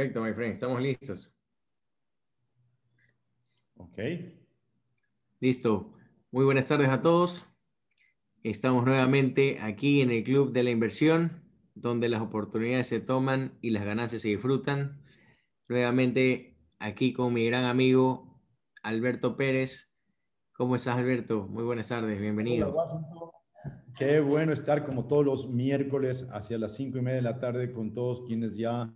Perfecto, my friend. Estamos listos. Ok. Listo. Muy buenas tardes a todos. Estamos nuevamente aquí en el Club de la Inversión, donde las oportunidades se toman y las ganancias se disfrutan. Nuevamente aquí con mi gran amigo Alberto Pérez. ¿Cómo estás, Alberto? Muy buenas tardes, bienvenido. Qué bueno estar como todos los miércoles hacia las cinco y media de la tarde con todos quienes ya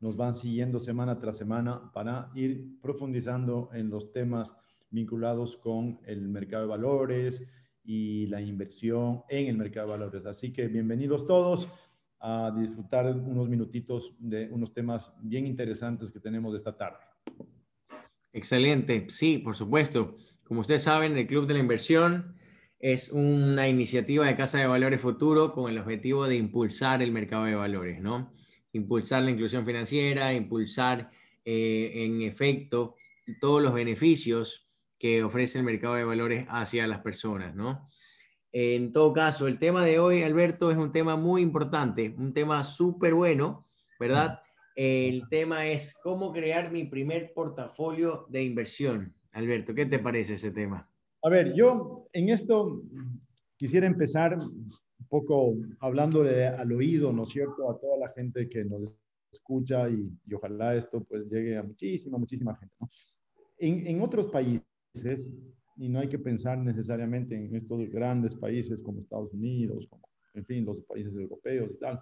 nos van siguiendo semana tras semana para ir profundizando en los temas vinculados con el mercado de valores y la inversión en el mercado de valores. Así que bienvenidos todos a disfrutar unos minutitos de unos temas bien interesantes que tenemos esta tarde. Excelente, sí, por supuesto. Como ustedes saben, el Club de la Inversión es una iniciativa de Casa de Valores Futuro con el objetivo de impulsar el mercado de valores, ¿no? Impulsar la inclusión financiera, impulsar eh, en efecto todos los beneficios que ofrece el mercado de valores hacia las personas, ¿no? En todo caso, el tema de hoy, Alberto, es un tema muy importante, un tema súper bueno, ¿verdad? El tema es cómo crear mi primer portafolio de inversión. Alberto, ¿qué te parece ese tema? A ver, yo en esto quisiera empezar poco hablándole al oído, ¿no es cierto?, a toda la gente que nos escucha y, ojalá esto pues llegue a muchísima, muchísima gente. ¿no? En, en, otros países, y no hay que pensar necesariamente en estos grandes países como Estados Unidos, como, en fin, los países europeos y tal,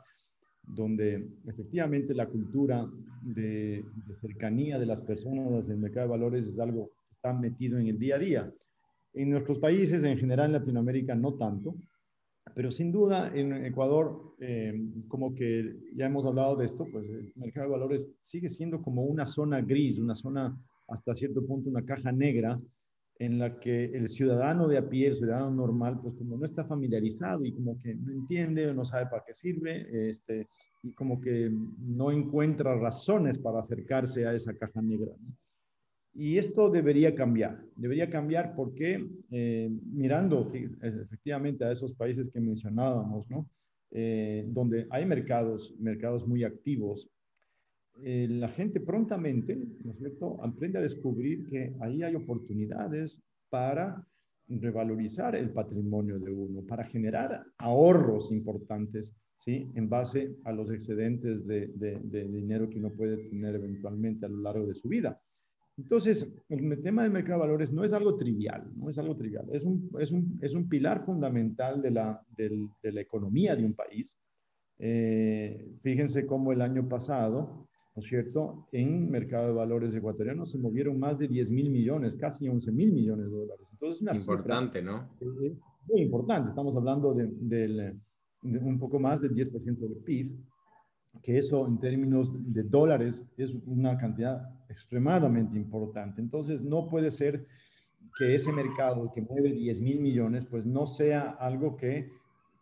donde efectivamente la cultura de, de cercanía de las personas en el mercado de valores es algo que está metido en el día a día. En nuestros países, en general en Latinoamérica, no tanto. Pero sin duda en Ecuador, eh, como que ya hemos hablado de esto, pues el mercado de valores sigue siendo como una zona gris, una zona hasta cierto punto, una caja negra en la que el ciudadano de a pie, el ciudadano normal, pues como no está familiarizado y como que no entiende o no sabe para qué sirve, este, y como que no encuentra razones para acercarse a esa caja negra. ¿no? Y esto debería cambiar, debería cambiar porque eh, mirando efectivamente a esos países que mencionábamos, ¿no? Eh, donde hay mercados, mercados muy activos, eh, la gente prontamente, ¿no aprende a descubrir que ahí hay oportunidades para revalorizar el patrimonio de uno, para generar ahorros importantes, ¿sí? En base a los excedentes de, de, de dinero que uno puede tener eventualmente a lo largo de su vida. Entonces, el tema del mercado de valores no es algo trivial, no es algo trivial, es un, es un, es un pilar fundamental de la, de, de la, economía de un país. Eh, fíjense cómo el año pasado, ¿no es cierto?, en mercado de valores ecuatoriano se movieron más de 10 mil millones, casi 11 mil millones de dólares. Entonces, una importante, ¿no? muy importante, estamos hablando de, de, de un poco más del 10% del PIB que eso en términos de dólares es una cantidad extremadamente importante. Entonces, no puede ser que ese mercado que mueve 10 mil millones, pues no sea algo que,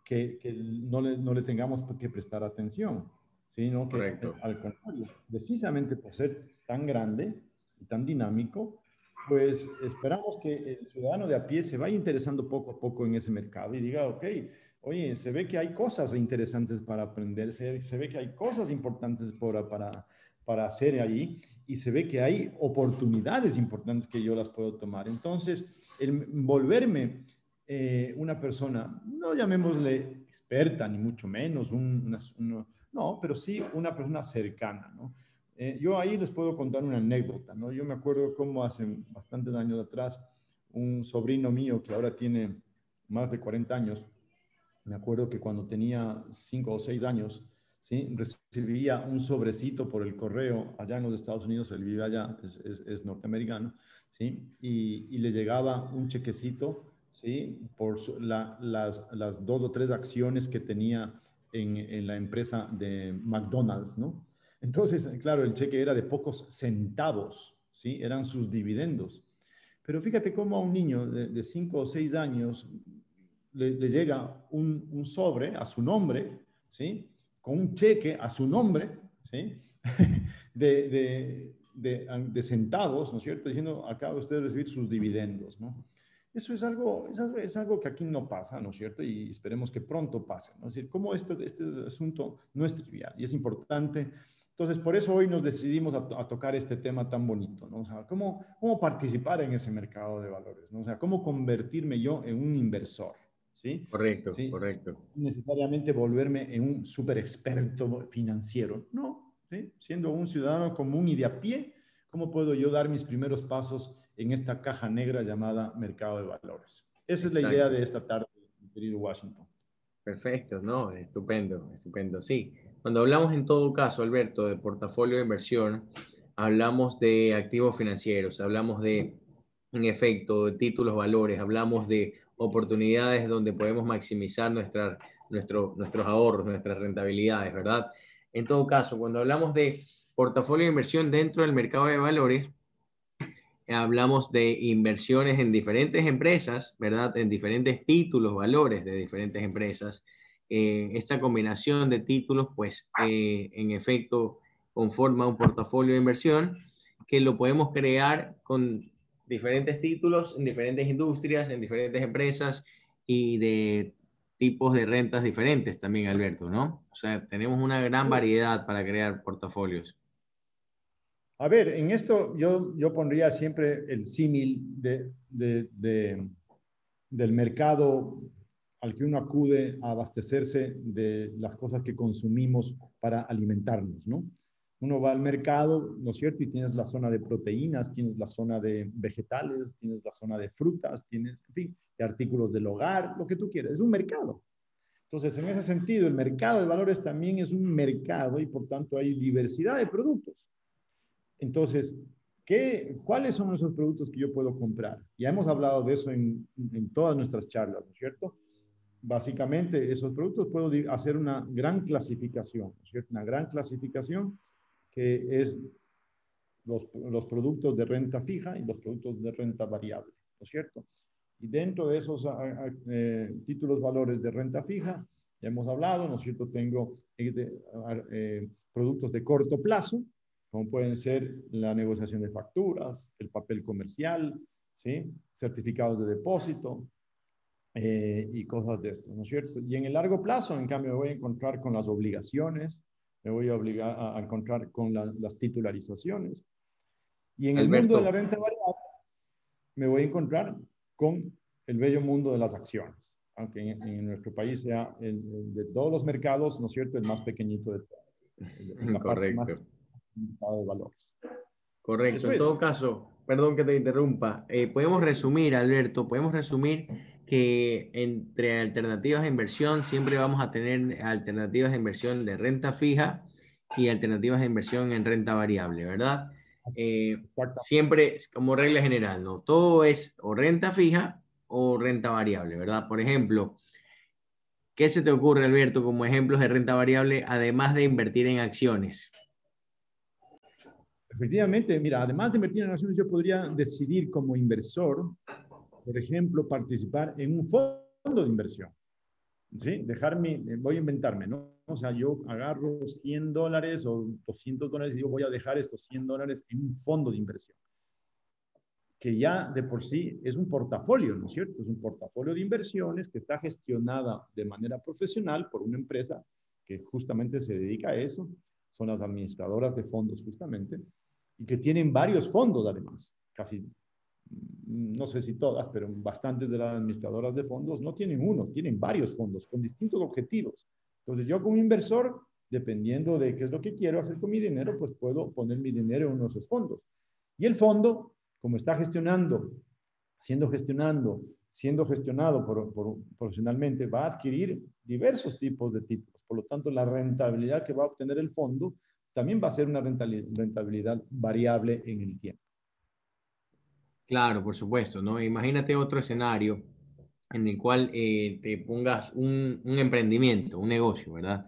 que, que no, le, no, le, tengamos que prestar atención, sino que Correcto. al contrario, precisamente por ser tan grande y tan dinámico, pues esperamos que el ciudadano de a pie se vaya interesando poco a poco en ese mercado y diga, ok, oye, se ve que hay cosas interesantes para aprender, se, se ve que hay cosas importantes para, para, para hacer ahí y se ve que hay oportunidades importantes que yo las puedo tomar. Entonces, el volverme eh, una persona, no llamémosle experta, ni mucho menos, un, una, un, no, pero sí una persona cercana, ¿no? Eh, yo ahí les puedo contar una anécdota, ¿no? Yo me acuerdo cómo hace bastantes años atrás, un sobrino mío que ahora tiene más de 40 años, me acuerdo que cuando tenía 5 o 6 años, ¿sí? recibía un sobrecito por el correo allá en los Estados Unidos, él vive allá, es, es, norteamericano, ¿sí? Y, y, le llegaba un chequecito ¿sí? por las, las, dos o tres acciones que tenía en, en la empresa de McDonald's, ¿no? Entonces, claro, el cheque era de pocos centavos, ¿sí? Eran sus dividendos. Pero fíjate cómo a un niño de 5 o 6 años le, le llega un, un, sobre a su nombre, ¿sí? Con un cheque a su nombre, ¿sí? de, de, de, de, centavos, ¿no es cierto? Diciendo, acaba usted de recibir sus dividendos, ¿no? Eso es algo, es es algo que aquí no pasa, ¿no es cierto? Y esperemos que pronto pase, ¿no? Es decir, cómo este, este asunto no es trivial y es importante Entonces, por eso hoy nos decidimos a, tocar este tema tan bonito, ¿no? O sea, ¿cómo, ¿cómo participar en ese mercado de valores? ¿no? O sea, ¿cómo convertirme yo en un inversor? ¿Sí? Correcto, correcto. necesariamente volverme en un super experto financiero. No, ¿sí? Siendo un ciudadano común y de a pie, ¿cómo puedo yo dar mis primeros pasos en esta caja negra llamada mercado de valores? Esa es la idea de esta tarde, querido Washington. Perfecto, no, estupendo, estupendo. Sí, cuando hablamos en todo caso, Alberto, de portafolio de inversión, hablamos de activos financieros, hablamos de, en efecto, de títulos valores, hablamos de oportunidades donde podemos maximizar nuestra, nuestro, nuestros ahorros, nuestras rentabilidades, ¿verdad? En todo caso, cuando hablamos de portafolio de inversión dentro del mercado de valores, hablamos de inversiones en diferentes empresas, ¿verdad? En diferentes títulos, valores de diferentes empresas eh, esta combinación de títulos, pues eh, en efecto conforma un portafolio de inversión que lo podemos crear con diferentes títulos en diferentes industrias, en diferentes empresas y de tipos de rentas diferentes también, Alberto, ¿no? O sea, tenemos una gran variedad para crear portafolios. A ver, en esto yo, yo pondría siempre el símil de, de, del mercado al que uno acude a abastecerse de las cosas que consumimos para alimentarnos, ¿no? Uno va al mercado, ¿no es cierto? Y tienes la zona de proteínas, tienes la zona de vegetales, tienes la zona de frutas, tienes, en fin, de artículos del hogar, lo que tú quieras. Es un mercado. Entonces, en ese sentido, el mercado de valores también es un mercado y por tanto hay diversidad de productos. Entonces, ¿qué, ¿cuáles son esos productos que yo puedo comprar? Ya hemos hablado de eso en, en todas nuestras charlas, ¿no es cierto? básicamente esos productos puedo hacer una gran clasificación, una gran clasificación que es los, los, productos de renta fija y los productos de renta variable, ¿no es cierto? Y dentro de esos ah, ah, eh, títulos valores de renta fija, ya hemos hablado, ¿no es cierto? Tengo eh, ah, eh, productos de corto plazo, como pueden ser la negociación de facturas, el papel comercial, ¿sí? certificados de depósito, y cosas de esto, ¿no es cierto? Y en el largo plazo, en cambio, me voy a encontrar con las obligaciones, me voy a obligar a, encontrar con las titularizaciones. Y en el mundo de la renta variable, me voy a encontrar con el bello mundo de las acciones, aunque en, nuestro país sea el, de todos los mercados, ¿no es cierto?, el más pequeñito de todos. Correcto. de valores. Correcto. En todo caso, perdón que te interrumpa, eh, podemos resumir, Alberto, podemos resumir que entre alternativas de inversión siempre vamos a tener alternativas de inversión de renta fija y alternativas de inversión en renta variable, ¿verdad? Eh, siempre como regla general, ¿no? Todo es o renta fija o renta variable, ¿verdad? Por ejemplo, ¿qué se te ocurre, Alberto, como ejemplos de renta variable, además de invertir en acciones? Efectivamente, mira, además de invertir en acciones, yo podría decidir como inversor por ejemplo, participar en un fondo de inversión. ¿Sí? Dejarme, voy a inventarme, ¿no? O sea, yo agarro 100 dólares o 200 dólares y digo, voy a dejar estos 100 dólares en un fondo de inversión. Que ya de por sí es un portafolio, ¿no es cierto? Es un portafolio de inversiones que está gestionada de manera profesional por una empresa que justamente se dedica a eso. Son las administradoras de fondos, justamente, y que tienen varios fondos, además, casi no sé si todas, pero bastantes de las administradoras de fondos no tienen uno, tienen varios fondos con distintos objetivos. Entonces yo como inversor, dependiendo de qué es lo que quiero hacer con mi dinero, pues puedo poner mi dinero en uno de esos fondos. Y el fondo, como está gestionando, siendo gestionando, siendo gestionado por, profesionalmente, va a adquirir diversos tipos de títulos. Por lo tanto, la rentabilidad que va a obtener el fondo también va a ser una rentabilidad variable en el tiempo. Claro, por supuesto, ¿no? Imagínate otro escenario en el cual eh, te pongas un, emprendimiento, un negocio, ¿verdad?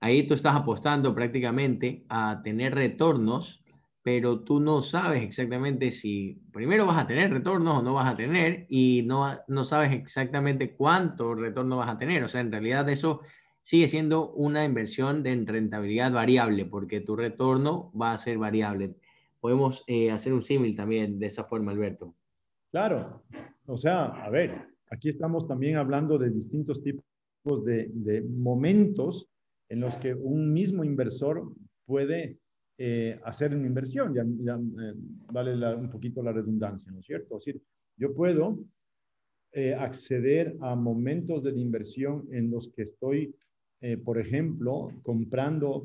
Ahí tú estás apostando prácticamente a tener retornos, pero tú no sabes exactamente si primero vas a tener retornos o no vas a tener y no, no sabes exactamente cuánto retorno vas a tener. O sea, en realidad eso sigue siendo una inversión de rentabilidad variable porque tu retorno va a ser variable podemos eh, hacer un símil también de esa forma, Alberto. Claro, o sea, a ver, aquí estamos también hablando de distintos tipos de, momentos en los que un mismo inversor puede eh, hacer una inversión, ya, eh, vale un poquito la redundancia, ¿no es cierto? Es decir, yo puedo eh, acceder a momentos de la inversión en los que estoy, por ejemplo, comprando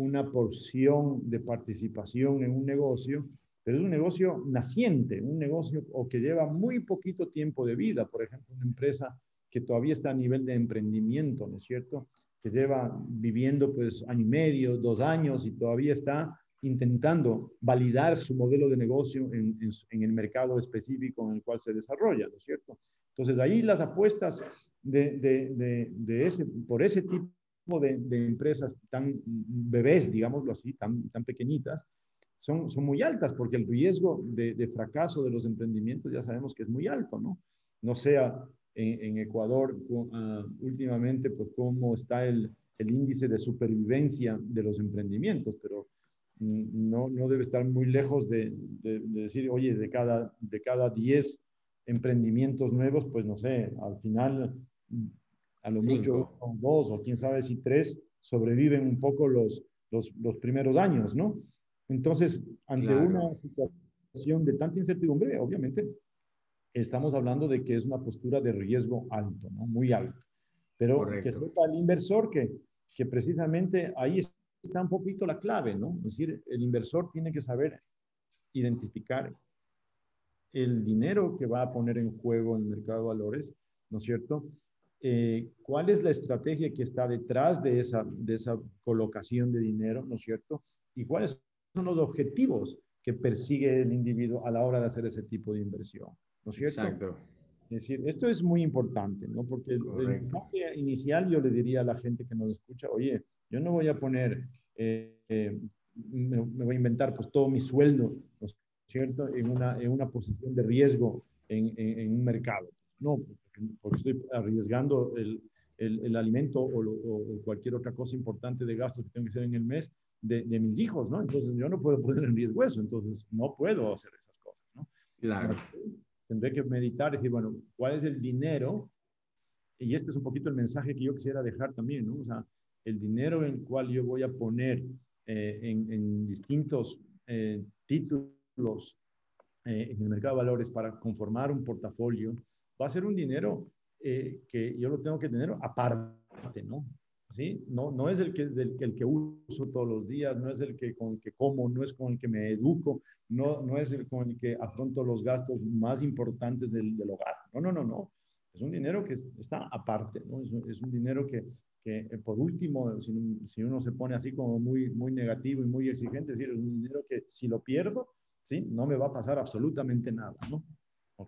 una porción de participación en un negocio, pero es un negocio naciente, un negocio o que lleva muy poquito tiempo de vida, por ejemplo, una empresa que todavía está a nivel de emprendimiento, ¿no es cierto? Que lleva viviendo pues año y medio, dos años y todavía está intentando validar su modelo de negocio en, el mercado específico en el cual se desarrolla, ¿no es cierto? Entonces ahí las apuestas de, por ese tipo de, empresas tan bebés, digámoslo así, tan, tan pequeñitas, son, son muy altas porque el riesgo de, fracaso de los emprendimientos ya sabemos que es muy alto, ¿no? No sea en, Ecuador ah, últimamente, pues cómo está el, el, índice de supervivencia de los emprendimientos, pero no, no debe estar muy lejos de, de, decir, oye, de cada, de cada 10 emprendimientos nuevos, pues no sé, al final, a lo mucho dos o quién sabe si tres sobreviven un poco los, los, los primeros años, ¿no? Entonces, ante una situación de tanta incertidumbre, obviamente, estamos hablando de que es una postura de riesgo alto, ¿no? Muy alto. Pero que sepa el inversor que, que precisamente ahí está un poquito la clave, ¿no? Es decir, el inversor tiene que saber identificar el dinero que va a poner en juego en el mercado de valores, ¿no es cierto? Eh, ¿Cuál es la estrategia que está detrás de esa, de esa colocación de dinero, ¿no es cierto? ¿Y cuáles son los objetivos que persigue el individuo a la hora de hacer ese tipo de inversión? ¿no es cierto? Exacto. Es decir, esto es muy importante, ¿no? Porque el, mensaje inicial yo le diría a la gente que nos escucha, oye, yo no voy a poner, eh, eh, me, voy a inventar pues todo mi sueldo, ¿no es cierto? En una, en una posición de riesgo en, en, un mercado. No, porque, estoy arriesgando el, el, el alimento o, o, cualquier otra cosa importante de gastos que tengo que hacer en el mes de, de, mis hijos, ¿no? Entonces yo no puedo poner en riesgo eso, entonces no puedo hacer esas cosas, ¿no? Claro tendré que meditar y decir, bueno, ¿cuál es el dinero? Y este es un poquito el mensaje que yo quisiera dejar también, ¿no? O sea, el dinero en el cual yo voy a poner eh, en, distintos eh, títulos eh, en el mercado de valores para conformar un portafolio, va a ser un dinero que yo lo tengo que tener aparte, ¿no? ¿Sí? No, no es el que, el que uso todos los días, no es el que con el que como, no es con el que me educo, no, no es el con el que afronto los gastos más importantes del, hogar. No, no, no, no. Es un dinero que está aparte, ¿no? Es, un dinero que, que eh, por último, si, si, uno se pone así como muy, muy negativo y muy exigente, es decir, es un dinero que si lo pierdo, ¿sí? No me va a pasar absolutamente nada, ¿no?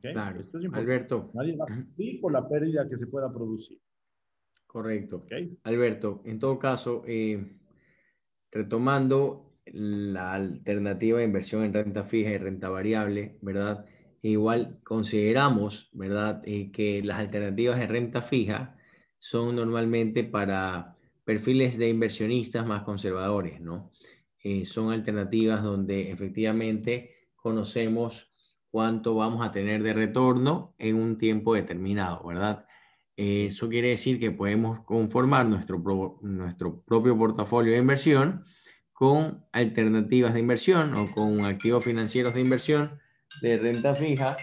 Claro. Esto es Alberto. Nadie va a sufrir por la pérdida que se pueda producir. Correcto. ¿Okay? Alberto, en todo caso, eh, retomando la alternativa de inversión en renta fija y renta variable, ¿verdad? Igual consideramos, ¿verdad?, eh, que las alternativas de renta fija son normalmente para perfiles de inversionistas más conservadores, ¿no? Eh, son alternativas donde efectivamente conocemos cuánto vamos a tener de retorno en un tiempo determinado, ¿verdad? Eh, eso quiere decir que podemos conformar nuestro, nuestro propio portafolio de inversión con alternativas de inversión o con activos financieros de inversión de renta fija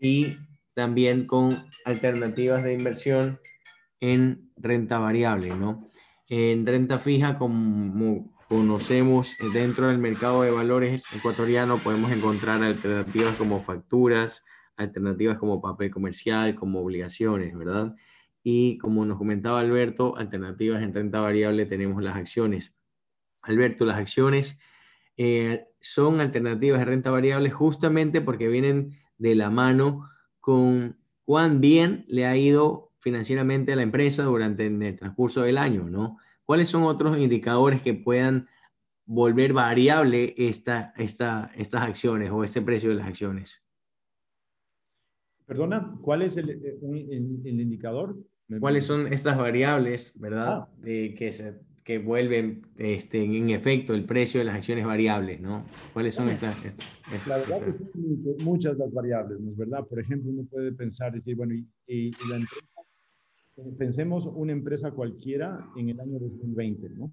y también con alternativas de inversión en renta variable, ¿no? En renta fija, como conocemos dentro del mercado de valores ecuatoriano, podemos encontrar alternativas como facturas, alternativas como papel comercial, como obligaciones, ¿verdad? Y como nos comentaba Alberto, alternativas en renta variable tenemos las acciones. Alberto, las acciones eh, son alternativas de renta variable justamente porque vienen de la mano con cuán bien le ha ido financieramente a la empresa durante el transcurso del año, ¿no? ¿Cuáles son otros indicadores que puedan volver variable esta, esta, estas acciones o este precio de las acciones? Perdona, ¿cuál es el, eh, el, indicador? ¿Cuáles son estas variables, verdad? Ah. De que se que vuelven este, en efecto el precio de las acciones variables, ¿no? ¿Cuáles son estas? la verdad que son muchas, las variables, ¿no es verdad? Por ejemplo, uno puede pensar, decir, bueno, y, la empresa, pensemos una empresa cualquiera en el año 2020, ¿no?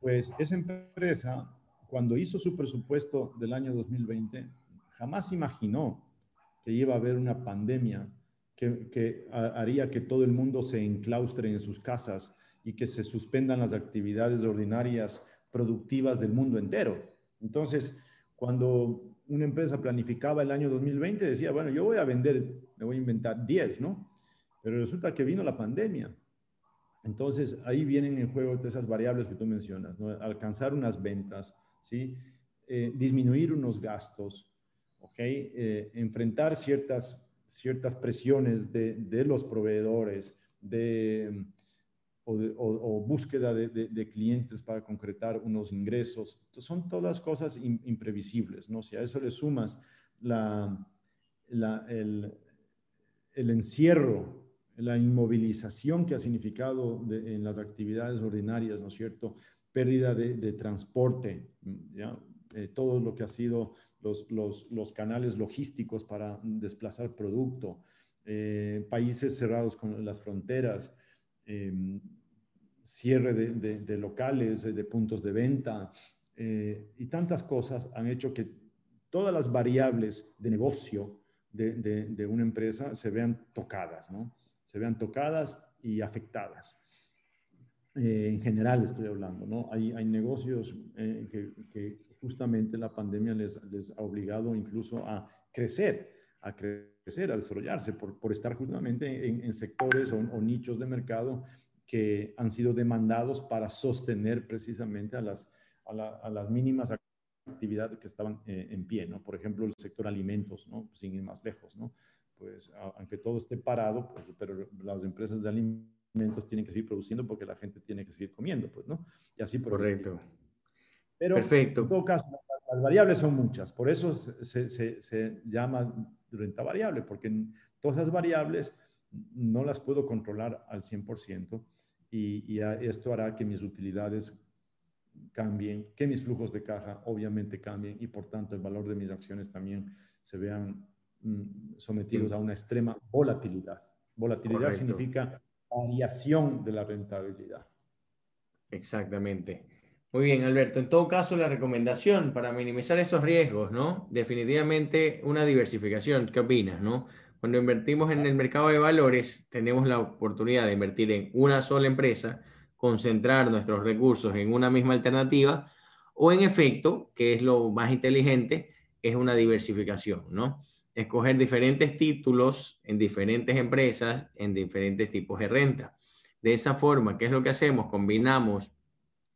Pues esa empresa, cuando hizo su presupuesto del año 2020, jamás imaginó que iba a haber una pandemia que, que haría que todo el mundo se enclaustre en sus casas y que se suspendan las actividades ordinarias productivas del mundo entero. Entonces, cuando una empresa planificaba el año 2020, decía, bueno, yo voy a vender, me voy a inventar 10, ¿no? Pero resulta que vino la pandemia. Entonces, ahí vienen en juego todas esas variables que tú mencionas, ¿no? Alcanzar unas ventas, ¿sí? Eh, disminuir unos gastos, ¿ok? Eh, enfrentar ciertas, ciertas presiones de, de los proveedores, de o, búsqueda de, clientes para concretar unos ingresos. son todas cosas imprevisibles, ¿no? Si a eso le sumas la, el, encierro, la inmovilización que ha significado en las actividades ordinarias, ¿no es cierto? Pérdida de, transporte, ¿ya? Eh, todo lo que ha sido los, los, canales logísticos para desplazar producto, eh, países cerrados con las fronteras, em, cierre de, locales, de puntos de venta eh, y tantas cosas han hecho que todas las variables de negocio de, una empresa se vean tocadas, ¿no? Se vean tocadas y afectadas. Eh, en general estoy hablando, ¿no? Hay, hay negocios eh, que, justamente la pandemia les, ha obligado incluso a crecer, a crecer, a desarrollarse por, por estar justamente en, sectores o, o, nichos de mercado que han sido demandados para sostener precisamente a las, a, las mínimas actividades que estaban eh, en pie, ¿no? Por ejemplo, el sector alimentos, ¿no? Sin ir más lejos, ¿no? Pues aunque todo esté parado, pues, pero las empresas de alimentos tienen que seguir produciendo porque la gente tiene que seguir comiendo, pues, ¿no? Y así por Correcto. Pero Perfecto. en todo caso, las variables son muchas, por eso se, se, se llama renta variable, porque todas las variables no las puedo controlar al 100% y, esto hará que mis utilidades cambien, que mis flujos de caja obviamente cambien y por tanto el valor de mis acciones también se vean sometidos a una extrema volatilidad. Volatilidad significa variación de la rentabilidad. Exactamente. Muy bien, Alberto. En todo caso, la recomendación para minimizar esos riesgos, ¿no? Definitivamente una diversificación. ¿Qué opinas, no? Cuando invertimos en el mercado de valores, tenemos la oportunidad de invertir en una sola empresa, concentrar nuestros recursos en una misma alternativa, o en efecto, que es lo más inteligente, es una diversificación, ¿no? Escoger diferentes títulos en diferentes empresas, en diferentes tipos de renta. De esa forma, ¿qué es lo que hacemos? Combinamos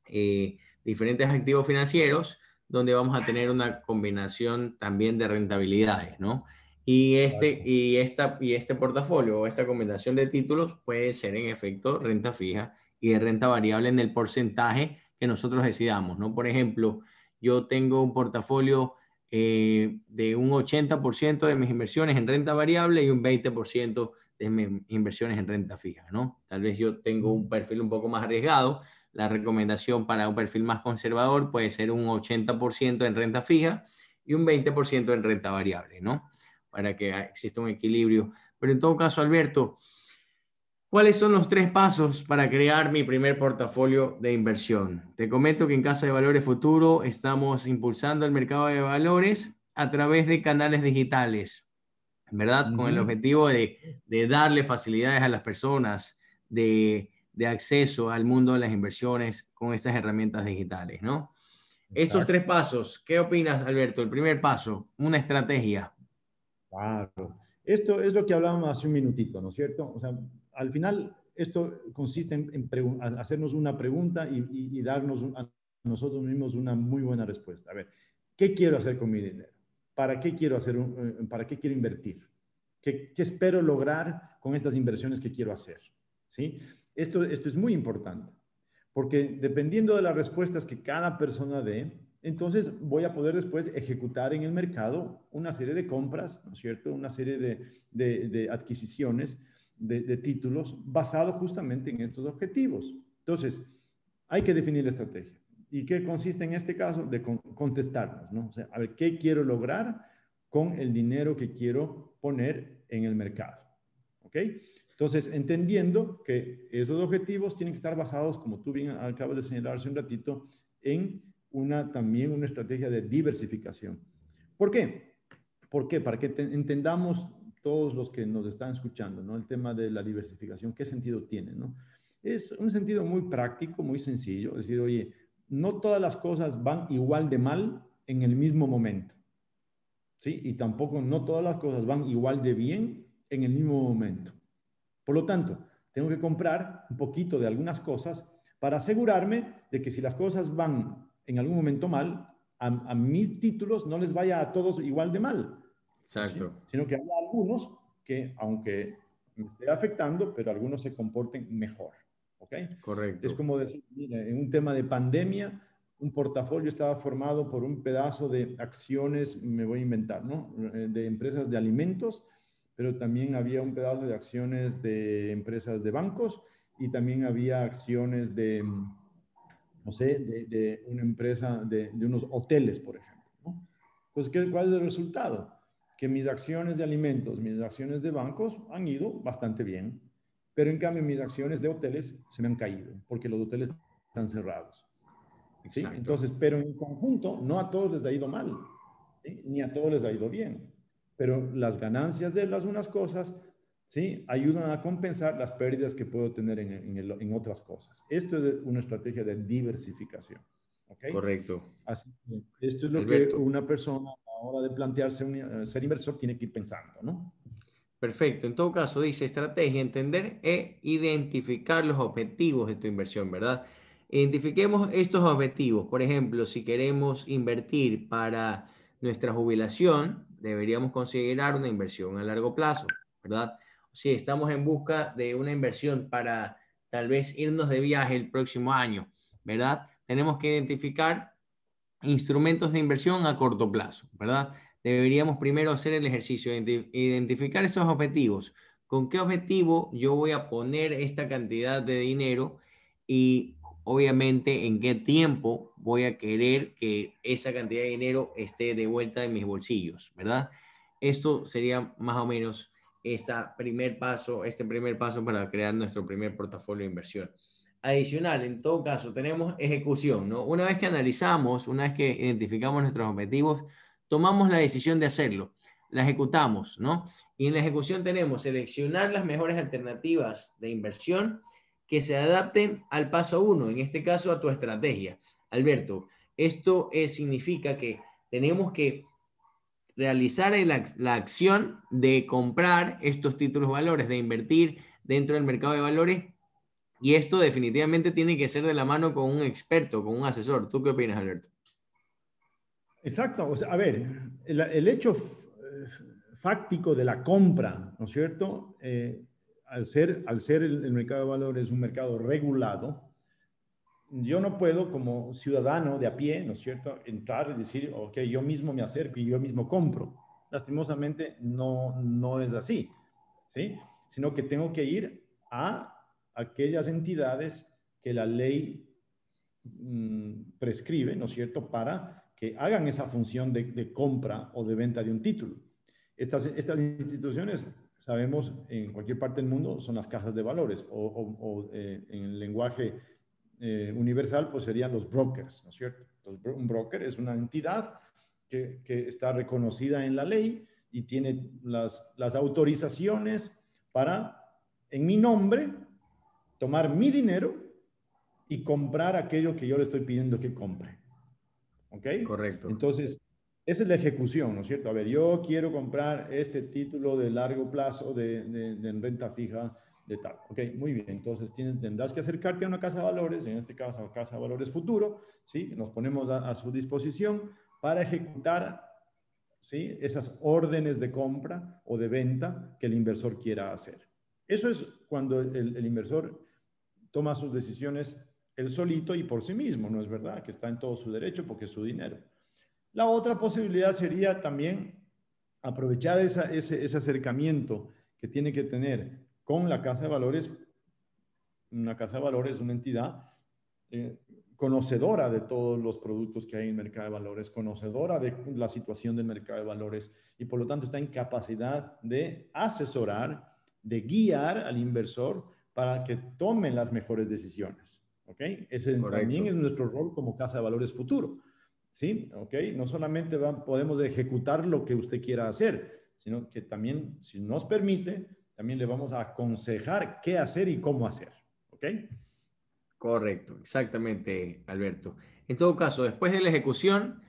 eh, diferentes activos financieros donde vamos a tener una combinación también de rentabilidades, ¿no? Y este, y, esta, y este portafolio o esta combinación de títulos puede ser en efecto renta fija y de renta variable en el porcentaje que nosotros decidamos, ¿no? Por ejemplo, yo tengo un portafolio eh, de un 80% de mis inversiones en renta variable y un 20% de mis inversiones en renta fija, ¿no? Tal vez yo tengo un perfil un poco más arriesgado. La recomendación para un perfil más conservador puede ser un 80% en renta fija y un 20% en renta variable, ¿no? para que exista un equilibrio. Pero en todo caso, Alberto, ¿cuáles son los tres pasos para crear mi primer portafolio de inversión? Te comento que en Casa de Valores Futuro estamos impulsando el mercado de valores a través de canales digitales, ¿verdad? Con el objetivo de, darle facilidades a las personas de, de acceso al mundo de las inversiones con estas herramientas digitales, ¿no? Estos tres pasos, ¿qué opinas, Alberto? El primer paso, una estrategia. Claro. Esto es lo que hablábamos hace un minutito, ¿no es cierto? O sea, al final esto consiste en, hacernos una pregunta y, darnos a nosotros mismos una muy buena respuesta. A ver, ¿qué quiero hacer con mi dinero? ¿Para qué quiero hacer? Eh, ¿Para qué quiero invertir? ¿Qué, ¿Qué, espero lograr con estas inversiones que quiero hacer? ¿Sí? Esto, esto es muy importante, porque dependiendo de las respuestas que cada persona dé, entonces voy a poder después ejecutar en el mercado una serie de compras, ¿no es cierto? Una serie de, adquisiciones de, títulos basado justamente en estos objetivos. Entonces, hay que definir la estrategia. ¿Y qué consiste en este caso? De contestarnos, ¿no? O sea, a ver, ¿qué quiero lograr con el dinero que quiero poner en el mercado? ¿Ok? Entonces, entendiendo que esos objetivos tienen que estar basados, como tú bien acabas de señalar hace un ratito, en una, también una estrategia de diversificación. ¿Por qué? ¿Por qué? Para que entendamos todos los que nos están escuchando, ¿no? El tema de la diversificación, ¿qué sentido tiene, no? Es un sentido muy práctico, muy sencillo, es decir, oye, no todas las cosas van igual de mal en el mismo momento, ¿sí? Y tampoco no todas las cosas van igual de bien en el mismo momento. Por lo tanto, tengo que comprar un poquito de algunas cosas para asegurarme de que si las cosas van en algún momento mal, a, mis títulos no les vaya a todos igual de mal. Exacto. Sino que hay algunos que, aunque me esté afectando, pero algunos se comporten mejor. ¿Ok? Correcto. Es como decir, mira, en un tema de pandemia, un portafolio estaba formado por un pedazo de acciones, me voy a inventar, ¿no? Eh, de empresas de alimentos, pero también había un pedazo de acciones de empresas de bancos y también había acciones de, no sé, de, una empresa, de, unos hoteles, por ejemplo. ¿no? Entonces, ¿cuál es el resultado? Que mis acciones de alimentos, mis acciones de bancos han ido bastante bien, pero en cambio mis acciones de hoteles se me han caído porque los hoteles están cerrados. ¿sí? Entonces, pero en conjunto, no a todos les ha ido mal, ni a todos les ha ido bien, pero las ganancias de las unas cosas ¿sí? Ayudan a compensar las pérdidas que puedo tener en, otras cosas. Esto es una estrategia de diversificación. Correcto. Así esto es lo que una persona a la hora de plantearse un, ser inversor tiene que ir pensando, ¿no? Perfecto. En todo caso, dice estrategia, entender e identificar los objetivos de tu inversión, ¿verdad? Identifiquemos estos objetivos. Por ejemplo, si queremos invertir para nuestra jubilación, deberíamos considerar una inversión a largo plazo, ¿verdad? Si estamos en busca de una inversión para tal vez irnos de viaje el próximo año, ¿verdad? Tenemos que identificar instrumentos de inversión a corto plazo, ¿verdad? Deberíamos primero hacer el ejercicio de identificar esos objetivos. ¿Con qué objetivo yo voy a poner esta cantidad de dinero? Y obviamente en qué tiempo voy a querer que esa cantidad de dinero esté de vuelta en mis bolsillos, ¿verdad? Esto sería más o menos esta primer paso, este primer paso para crear nuestro primer portafolio de inversión. Adicional, en todo caso, tenemos ejecución, ¿no? Una vez que analizamos, una vez que identificamos nuestros objetivos, tomamos la decisión de hacerlo, la ejecutamos, ¿no? Y en la ejecución tenemos seleccionar las mejores alternativas de inversión que se adapten al paso uno, en este caso a tu estrategia. Alberto, esto significa que tenemos que realizar la, acción de comprar estos títulos valores, de invertir dentro del mercado de valores. Y esto definitivamente tiene que ser de la mano con un experto, con un asesor. ¿Tú qué opinas, Alberto? Exacto. O sea, a ver, el, hecho fáctico de la compra, ¿no es cierto? Eh, al ser, al ser el mercado de valores un mercado regulado, yo no puedo como ciudadano de a pie, ¿no es cierto?, entrar y decir, ok, yo mismo me acerco y yo mismo compro. Lastimosamente no, no es así, ¿sí? Sino que tengo que ir a aquellas entidades que la ley mm, prescribe, ¿no es cierto?, para que hagan esa función de, compra o de venta de un título. Estas, estas instituciones, sabemos, en cualquier parte del mundo son las casas de valores o, eh, en el lenguaje eh, universal, pues serían los brokers, ¿no es cierto? un broker es una entidad que, que, está reconocida en la ley y tiene las, las autorizaciones para, en mi nombre, tomar mi dinero y comprar aquello que yo le estoy pidiendo que compre. ¿Ok? Correcto. Entonces, esa es la ejecución, ¿no es cierto? A ver, yo quiero comprar este título de largo plazo de, de, de renta fija de tal. Ok, muy bien. Entonces tienes, tendrás que acercarte a una casa de valores, en este caso a Casa de Valores Futuro, ¿sí? Nos ponemos a, su disposición para ejecutar, ¿sí? Esas órdenes de compra o de venta que el inversor quiera hacer. Eso es cuando el, el inversor toma sus decisiones él solito y por sí mismo, ¿no es verdad? Que está en todo su derecho porque es su dinero. La otra posibilidad sería también aprovechar esa, ese, ese acercamiento que tiene que tener con la Casa de Valores. Una Casa de Valores es una entidad eh, conocedora de todos los productos que hay en el mercado de valores, conocedora de la situación del mercado de valores y por lo tanto está en capacidad de asesorar de guiar al inversor para que tome las mejores decisiones. ¿Ok? Ese también es nuestro rol como Casa de Valores Futuro. ¿Sí? ¿Ok? No solamente podemos ejecutar lo que usted quiera hacer, sino que también, si nos permite, también le vamos a aconsejar qué hacer y cómo hacer. ¿Ok? Correcto, exactamente, Alberto. En todo caso, después de la ejecución,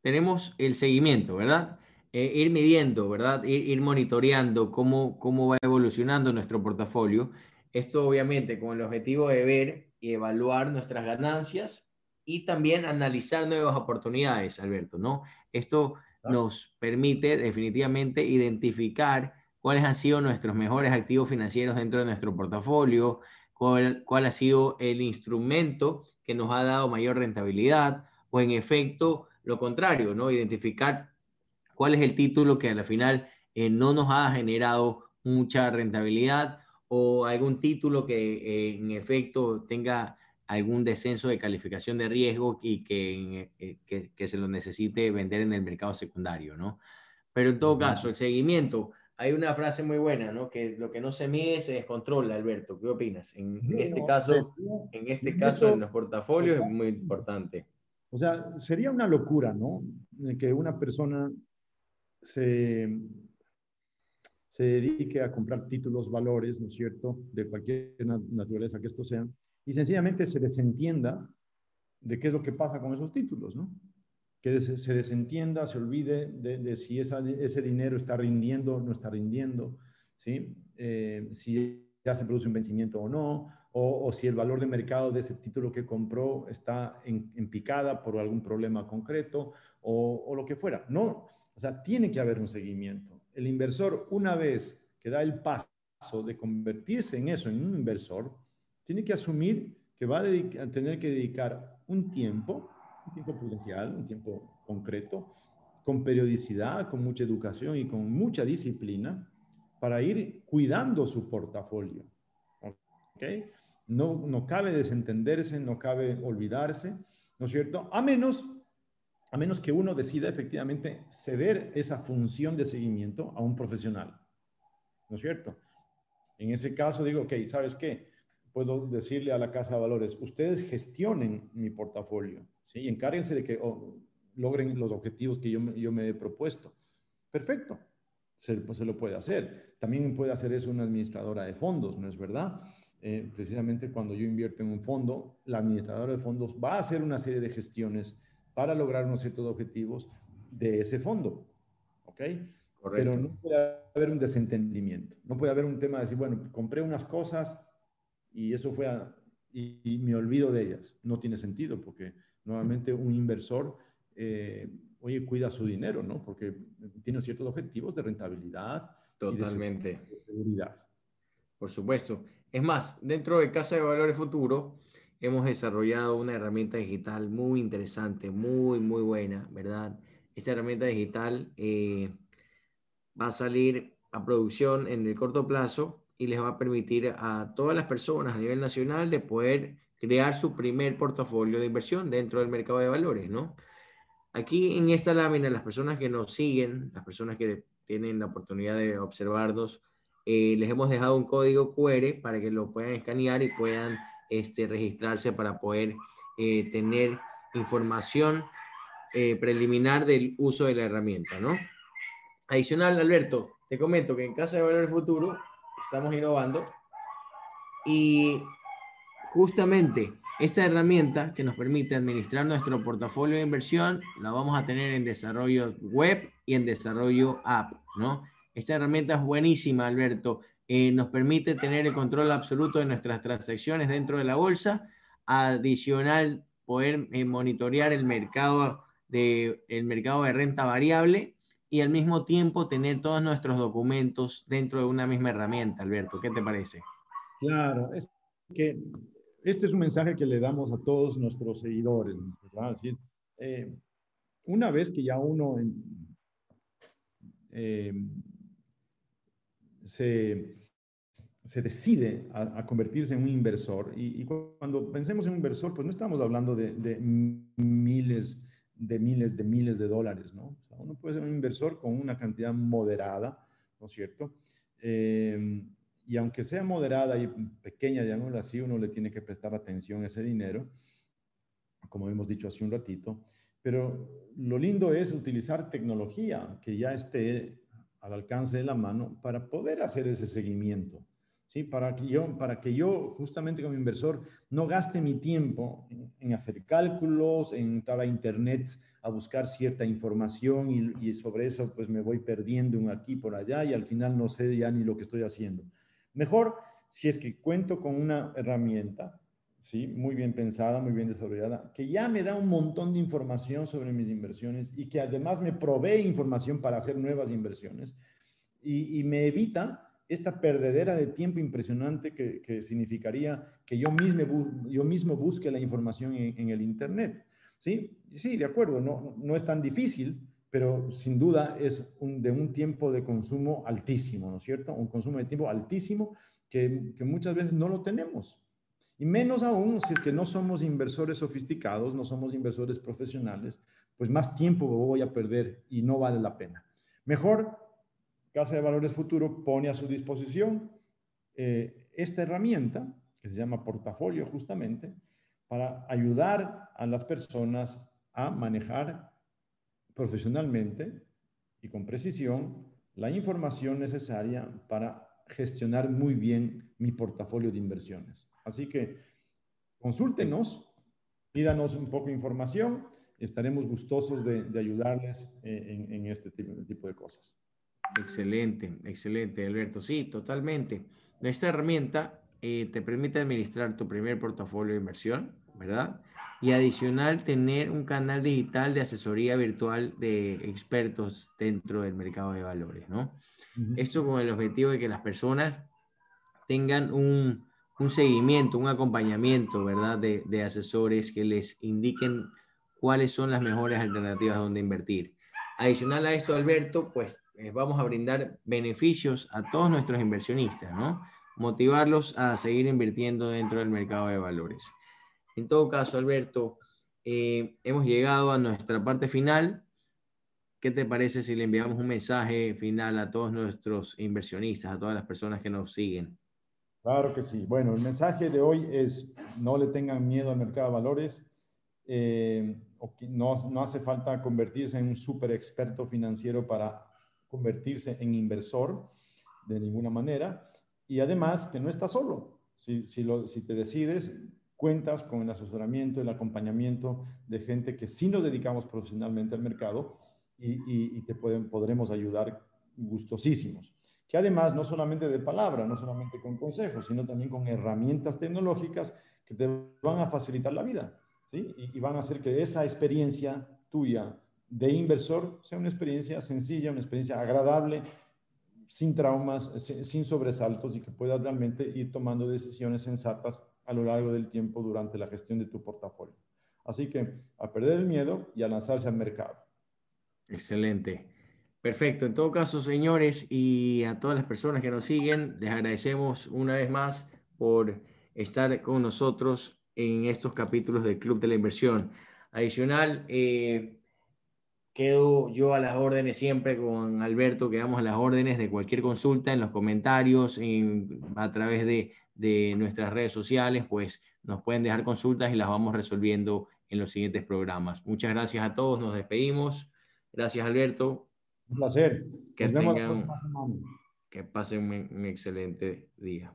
tenemos el seguimiento, ¿verdad? Eh, ir midiendo, ¿verdad? Ir, monitoreando cómo, cómo va evolucionando nuestro portafolio. Esto obviamente con el objetivo de ver y evaluar nuestras ganancias y también analizar nuevas oportunidades, Alberto, ¿no? Esto nos permite definitivamente identificar cuáles han sido nuestros mejores activos financieros dentro de nuestro portafolio, cuál, cuál ha sido el instrumento que nos ha dado mayor rentabilidad o en efecto lo contrario, ¿no? Identificar cuál es el título que a la final eh, no nos ha generado mucha rentabilidad o algún título que eh, en efecto tenga algún descenso de calificación de riesgo y que, eh, que, que, se lo necesite vender en el mercado secundario, ¿no? Pero en todo caso, el seguimiento, hay una frase muy buena, ¿no? Que lo que no se mide se descontrola, Alberto. ¿Qué opinas? En, este caso, en este caso, en los portafolios es muy importante. O sea, sería una locura, ¿no? Que una persona se, se dedique a comprar títulos, valores, ¿no es cierto?, de cualquier naturaleza que esto sea, y sencillamente se desentienda de qué es lo que pasa con esos títulos, ¿no? Que se desentienda, se olvide de, si ese dinero está rindiendo o no está rindiendo, ¿sí? Eh, si ya se produce un vencimiento o no, o, si el valor de mercado de ese título que compró está en, picada por algún problema concreto o, o, lo que fuera. No, o sea, tiene que haber un seguimiento. El inversor, una vez que da el paso de convertirse en eso, en un inversor, tiene que asumir que va a, tener que dedicar un tiempo, un tiempo prudencial, un tiempo concreto, con periodicidad, con mucha educación y con mucha disciplina para ir cuidando su portafolio. ¿Okay? No, no cabe desentenderse, no cabe olvidarse, ¿no es cierto? A menos, a menos que uno decida efectivamente ceder esa función de seguimiento a un profesional, ¿no es cierto? En ese caso digo, ok, ¿sabes qué? Puedo decirle a la casa de valores, ustedes gestionen mi portafolio, ¿sí? Y encárguense de que oh, logren los objetivos que yo, yo me he propuesto. Perfecto, se, pues, se lo puede hacer. También puede hacer eso una administradora de fondos, ¿no es verdad? Eh, precisamente cuando yo invierto en un fondo, la administradora de fondos va a hacer una serie de gestiones para lograr unos ciertos objetivos de ese fondo. ¿Ok? Pero no puede haber un desentendimiento. No puede haber un tema de decir, bueno, compré unas cosas y eso fue y, me olvido de ellas. No tiene sentido porque nuevamente un inversor, eh, oye, cuida su dinero, ¿no? Porque tiene ciertos objetivos de rentabilidad. Totalmente. Y de seguridad. Por supuesto. Es más, dentro de Casa de Valores Futuro hemos desarrollado una herramienta digital muy interesante, muy, muy buena, ¿verdad? Esta herramienta digital eh, va a salir a producción en el corto plazo y les va a permitir a todas las personas a nivel nacional de poder crear su primer portafolio de inversión dentro del mercado de valores, ¿no? Aquí en esta lámina, las personas que nos siguen, las personas que tienen la oportunidad de observarnos, eh, les hemos dejado un código QR para que lo puedan escanear y puedan este, registrarse para poder eh, tener información eh, preliminar del uso de la herramienta, ¿no? Adicional, Alberto, te comento que en Casa de Valor Futuro estamos innovando y justamente esta herramienta que nos permite administrar nuestro portafolio de inversión la vamos a tener en desarrollo web y en desarrollo app, ¿no? Esta herramienta es buenísima, Alberto. Eh, nos permite tener el control absoluto de nuestras transacciones dentro de la bolsa. Adicional, poder eh, monitorear el mercado, de, el mercado de renta variable y al mismo tiempo tener todos nuestros documentos dentro de una misma herramienta, Alberto. ¿Qué te parece? Claro, es que este es un mensaje que le damos a todos nuestros seguidores. Eh, una vez que ya uno se, se decide a, convertirse en un inversor, y, cuando pensemos en un inversor, pues no estamos hablando de, miles de miles de miles de dólares, ¿no? uno puede ser un inversor con una cantidad moderada, ¿no es cierto? Em, y aunque sea moderada y pequeña, digámoslo así, uno le tiene que prestar atención a ese dinero, como hemos dicho hace un ratito. Pero lo lindo es utilizar tecnología que ya esté al alcance de la mano para poder hacer ese seguimiento. ¿Sí? Para, que yo, para que yo, justamente como inversor, no gaste mi tiempo en, hacer cálculos, en entrar a Internet a buscar cierta información y, sobre eso pues me voy perdiendo un aquí por allá y al final no sé ya ni lo que estoy haciendo. Mejor si es que cuento con una herramienta ¿sí? muy bien pensada, muy bien desarrollada, que ya me da un montón de información sobre mis inversiones y que además me provee información para hacer nuevas inversiones y, me evita esta perdedera de tiempo impresionante que, significaría que yo mismo, yo mismo busque la información en, el Internet. ¿sí? Sí, de acuerdo, no, no es tan difícil, pero sin duda es de un tiempo de consumo altísimo, ¿no es cierto? Un consumo de tiempo altísimo que, que muchas veces no lo tenemos. Y menos aún si es que no somos inversores sofisticados, no somos inversores profesionales, pues más tiempo voy a perder y no vale la pena. Mejor, Casa de Valores Futuro pone a su disposición eh, esta herramienta, que se llama portafolio justamente, para ayudar a las personas a manejar profesionalmente y con precisión la información necesaria para gestionar muy bien mi portafolio de inversiones. Así que consúltenos, pídanos un poco de información, estaremos gustosos de, ayudarles eh, en, este tipo, de cosas. Excelente, excelente, Alberto. Sí, totalmente. Esta herramienta eh, te permite administrar tu primer portafolio de inversión, ¿verdad? Y adicional, tener un canal digital de asesoría virtual de expertos dentro del mercado de valores, ¿no? Esto con el objetivo de que las personas tengan un, un seguimiento, un acompañamiento, ¿verdad? De, de, asesores que les indiquen cuáles son las mejores alternativas donde invertir. Adicional a esto, Alberto, pues eh, vamos a brindar beneficios a todos nuestros inversionistas, ¿no? Motivarlos a seguir invirtiendo dentro del mercado de valores. En todo caso, Alberto, eh, hemos llegado a nuestra parte final. ¿Qué te parece si le enviamos un mensaje final a todos nuestros inversionistas, a todas las personas que nos siguen? Claro que sí. Bueno, el mensaje de hoy es no le tengan miedo al mercado de valores. Eh, no, no, hace falta convertirse en un súper experto financiero para convertirse en inversor de ninguna manera. Y además que no está solo. Si, si, lo, si te decides, cuentas con el asesoramiento, el acompañamiento de gente que sí nos dedicamos profesionalmente al mercado y, y, y te pueden, podremos ayudar gustosísimos que además no solamente de palabra, no solamente con consejos, sino también con herramientas tecnológicas que te van a facilitar la vida, ¿sí? Y, van a hacer que esa experiencia tuya de inversor sea una experiencia sencilla, una experiencia agradable, sin traumas, sin sobresaltos y que puedas realmente ir tomando decisiones sensatas a lo largo del tiempo durante la gestión de tu portafolio. Así que a perder el miedo y a lanzarse al mercado. Excelente. Perfecto. En todo caso, señores, y a todas las personas que nos siguen, les agradecemos una vez más por estar con nosotros en estos capítulos del Club de la Inversión. Adicional, eh, quedo yo a las órdenes siempre con Alberto, quedamos a las órdenes de cualquier consulta en los comentarios, a través de, de nuestras redes sociales, pues nos pueden dejar consultas y las vamos resolviendo en los siguientes programas. Muchas gracias a todos, nos despedimos. Gracias, Alberto. Un placer. Que Nos vemos la próxima semana. Que pasen un excelente día.